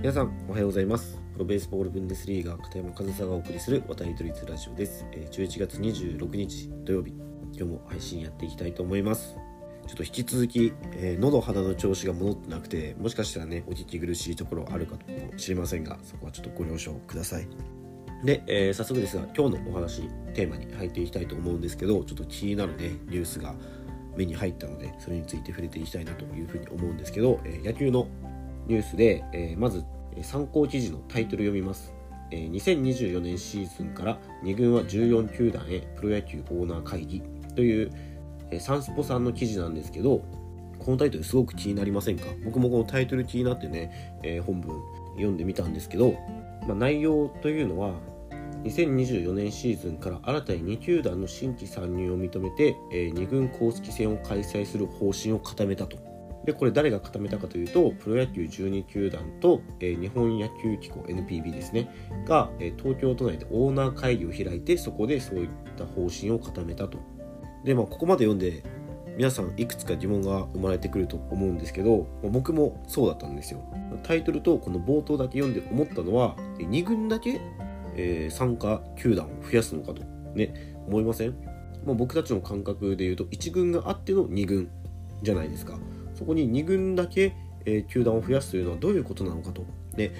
皆さんおはようございます。プロベースボールブンデスリーガ片山和沙がお送りする渡り鳥ラジオです。11月26日土曜日。今日も配信やっていきたいと思います。ちょっと引き続き、えー、喉肌の調子が戻ってなくてもしかしたらねお聞き苦しいところあるかもしれませんがそこはちょっとご了承ください。で、えー、早速ですが今日のお話テーマに入っていきたいと思うんですけどちょっと気になるねニュースが目に入ったのでそれについて触れていきたいなというふうに思うんですけど、えー、野球のニュースで、えー、まず参考記事のタイトル読みます。えー、2024年シーズンから2軍は14球団へプロ野球オーナー会議という、えー、サンスポさんの記事なんですけどこのタイトルすごく気になりませんか？僕もこのタイトル気になってね、えー、本文読んでみたんですけど、まあ、内容というのは2024年シーズンから新たに2球団の新規参入を認めて、えー、2軍公式戦を開催する方針を固めたと。でこれ誰が固めたかというとプロ野球12球団と、えー、日本野球機構 NPB ですね。が、えー、東京都内でオーナー会議を開いてそこでそういった方針を固めたと。でまあここまで読んで皆さんいくつか疑問が生まれてくると思うんですけど、まあ、僕もそうだったんですよ。タイトルとこの冒頭だけ読んで思ったのは2軍だけ、えー、参加球団を増やすのかと。ね思いません、まあ、僕たちの感覚で言うと1軍があっての2軍じゃないですか。そこに2軍だけ、えー、球団を増やすというのはどういうことなのかと。で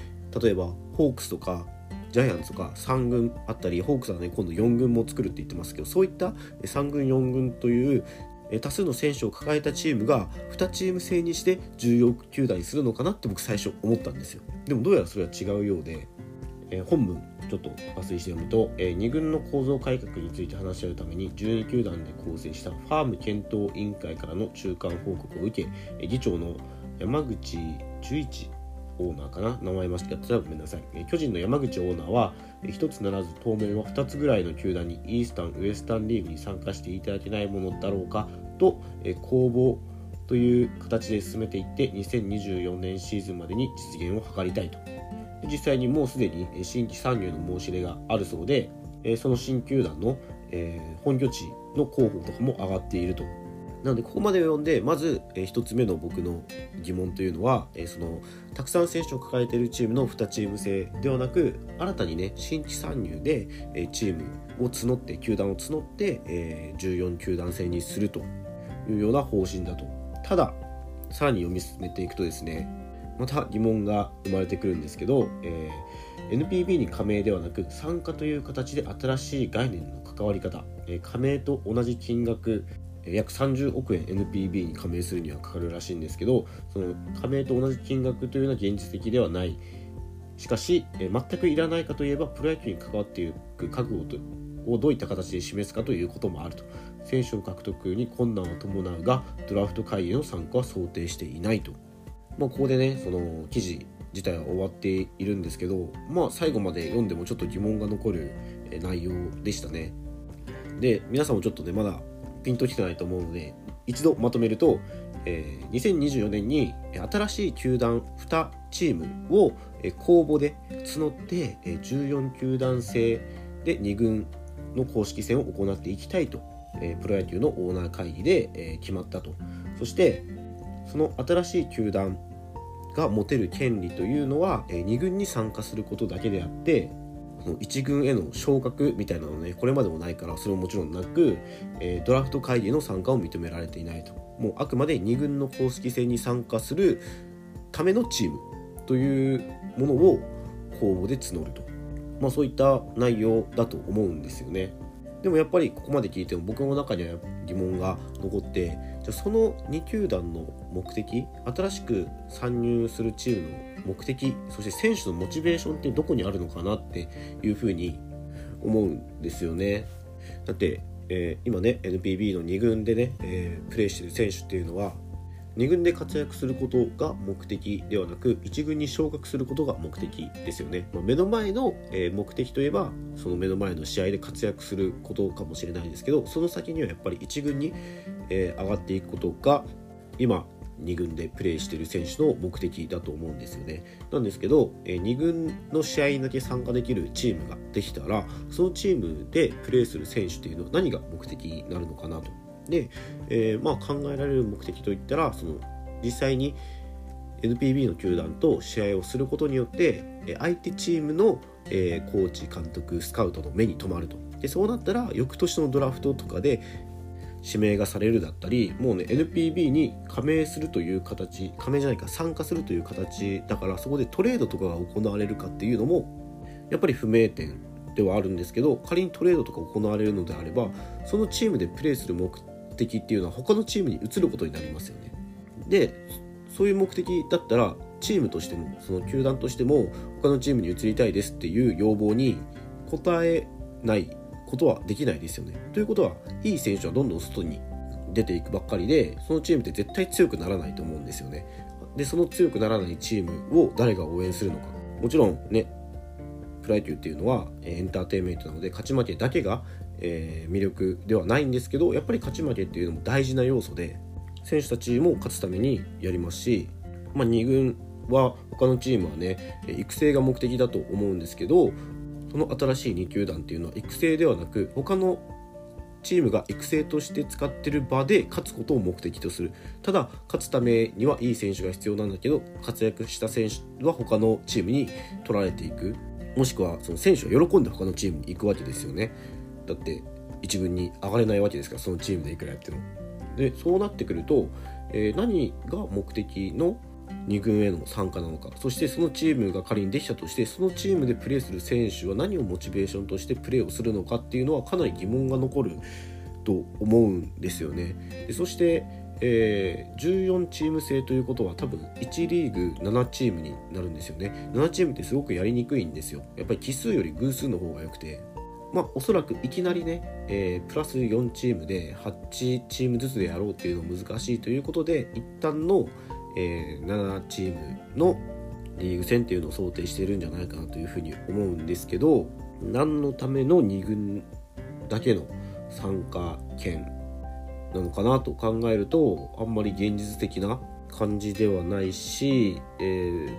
例えばホークスとかジャイアンツとか3軍あったりホークスはね今度4軍も作るって言ってますけどそういった3軍4軍という多数の選手を抱えたチームが2チーム制にして14球団にするのかなって僕最初思ったんですよでもどうやらそれは違うようで、えー、本文ちょっと抜粋して読むと、えー、2軍の構造改革について話し合うために12球団で構成したファーム検討委員会からの中間報告を受けえ議長の山口十一オーナーかな名前間違ってたらごめんなさい。え巨人の山口オーナーは、一つならず当面は2つぐらいの球団にイースタン、ウエスタンリーグに参加していただけないものだろうかと、え公募という形で進めていって2024年シーズンまでに実現を図りたいと実際にもうすでに新規参入の申し入れがあるそうで、その新球団の本拠地の候補とかも上がっていると。なのでここまでを読んでまず1つ目の僕の疑問というのはそのたくさん選手を抱えているチームの2チーム制ではなく新たにね新規参入でチームを募って球団を募って14球団制にするというような方針だとたださらに読み進めていくとですねまた疑問が生まれてくるんですけど、えー、NPB に加盟ではなく参加という形で新しい概念の関わり方、えー、加盟と同じ金額約30億円 NPB に加盟するにはかかるらしいんですけどその加盟と同じ金額というのは現実的ではない。しかし、えー、全くいらないかといえばプロ野球に関わっていく覚悟とをどういった形で示すかということもあると。選手の獲得に困難を伴うがドラフト会議の参加は想定していないと。まあ、ここでねその記事自体は終わっているんですけどまあ最後まで読んでもちょっと疑問が残る内容でしたね。で皆さんもちょっとねまだピンときてないと思うので一度まとめると、えー、2024年に新しい球団2チームを公募で募って14球団制で2軍の公式戦を行っていきたいとえプロ野球のオーナー会議でえ決まったと。そしてその新しい球団が持てる権利というのは、え2軍に参加することだけであってその1軍への昇格みたいなのねこれまでもないからそれももちろんなく、えドラフト会議の参加を認められていないともうあくまで2軍の公式戦に参加するためのチームというものを公募で募ると、まあ、そういった内容だと思うんですよね。でもやっぱりここまで聞いても僕の中には疑問が残ってじゃその2球団の目的新しく参入するチームの目的そして選手のモチベーションってどこにあるのかなっていうふうに思うんですよね。だって、えー、今ね NPB の2軍でね、えー、プレーしてる選手っていうのは2軍で活躍することが目的ではなく1軍に昇格することが目的ですよね、まあ、目の前の目的といえばその目の前の試合で活躍することかもしれないですけどその先にはやっぱり1軍に上がっていくことが今2軍でプレーしてる選手の目的だと思うんですよね。なんですけど、2軍の試合にだけ参加できるチームができたらそのチームでプレーする選手っていうのは何が目的になるのかなとで、えー、まあ、考えられる目的といったらその実際に NPB の球団と試合をすることによって相手チームの、えー、コーチ監督スカウトの目に留まると。でそうなったら翌年のドラフトとかで指名がされるだったりもうね NPB に加盟するという形加盟じゃないか参加するという形だからそこでトレードとかが行われるかっていうのもやっぱり不明点ではあるんですけど仮にトレードとか行われるのであればそのチームでプレーする目的的っていうのは他のチームに移ることになりますよね。でそういう目的だったらチームとしてもその球団としても他のチームに移りたいですっていう要望に応えないことはできないですよね。ということはいい選手はどんどん外に出ていくばっかりでそのチームって絶対強くならないと思うんですよね。でその強くならないチームを誰が応援するのかもちろんねプロ野球っていうのはエンターテインメントなので勝ち負けだけが、えー、魅力ではないんですけどやっぱり勝ち負けっていうのも大事な要素で選手たちも勝つためにやりますし、まあ、2軍は他のチームはね育成が目的だと思うんですけどその新しい2球団っていうのは育成ではなく他のチームが育成として使ってる場で勝つことを目的とする。ただ勝つためにはいい選手が必要なんだけど活躍した選手は他のチームに取られていく。もしくはその選手は喜んで他のチームに行くわけですよね。だって一軍に上がれないわけですからそのチームでいくらやっても。でそうなってくると、えー、何が目的の2軍への参加なのかそしてそのチームが仮にできたとしてそのチームでプレーする選手は何をモチベーションとしてプレーをするのかっていうのはかなり疑問が残ると思うんですよね。でそしてえー、14チーム制ということは多分1リーグ7チームになるんですよね。7チームってすごくやりにくいんですよ。やっぱり奇数より偶数の方が良くて。まあおそらくいきなりね、えー、プラス4チームで8チームずつでやろうっていうのは難しいということで一旦の、えー、7チームのリーグ戦っていうのを想定してるんじゃないかなというふうに思うんですけど何のための2軍だけの参加権なのかなと考えるとあんまり現実的な感じではないし、えー、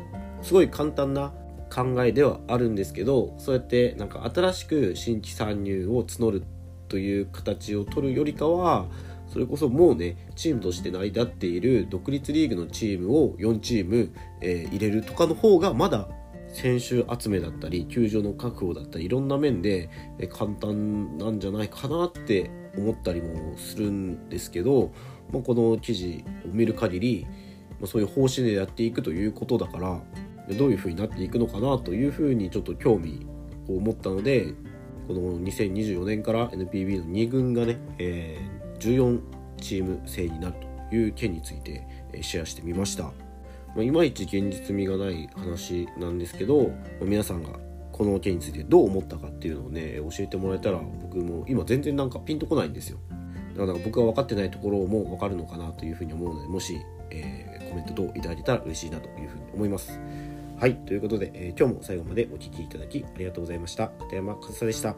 すごい簡単な考えではあるんですけどそうやってなんか新しく新規参入を募るという形を取るよりかはそれこそもうねチームとして成り立っている独立リーグのチームを4チーム、えー、入れるとかの方がまだ選手集めだったり球場の確保だったりいろんな面で簡単なんじゃないかなって思ったりもするんですけど、まあ、この記事を見る限り、まあ、そういう方針でやっていくということだからどういうふうになっていくのかなというふうにちょっと興味を持ったのでこの2024年から NPB の2軍がね、えー、14チーム制になるという件についてシェアしてみました。まあ、いまいち現実味がない話なんですけど、まあ、皆さんがこの件についてどう思ったかっていうのをね教えてもらえたら僕も今全然なんかピンとこないんですよだから僕が分かってないところも分かるのかなというふうに思うのでもし、えー、コメント等いただけたら嬉しいなというふうに思いますはいということで、えー、今日も最後までお聴きいただきありがとうございました。片山和沙でした。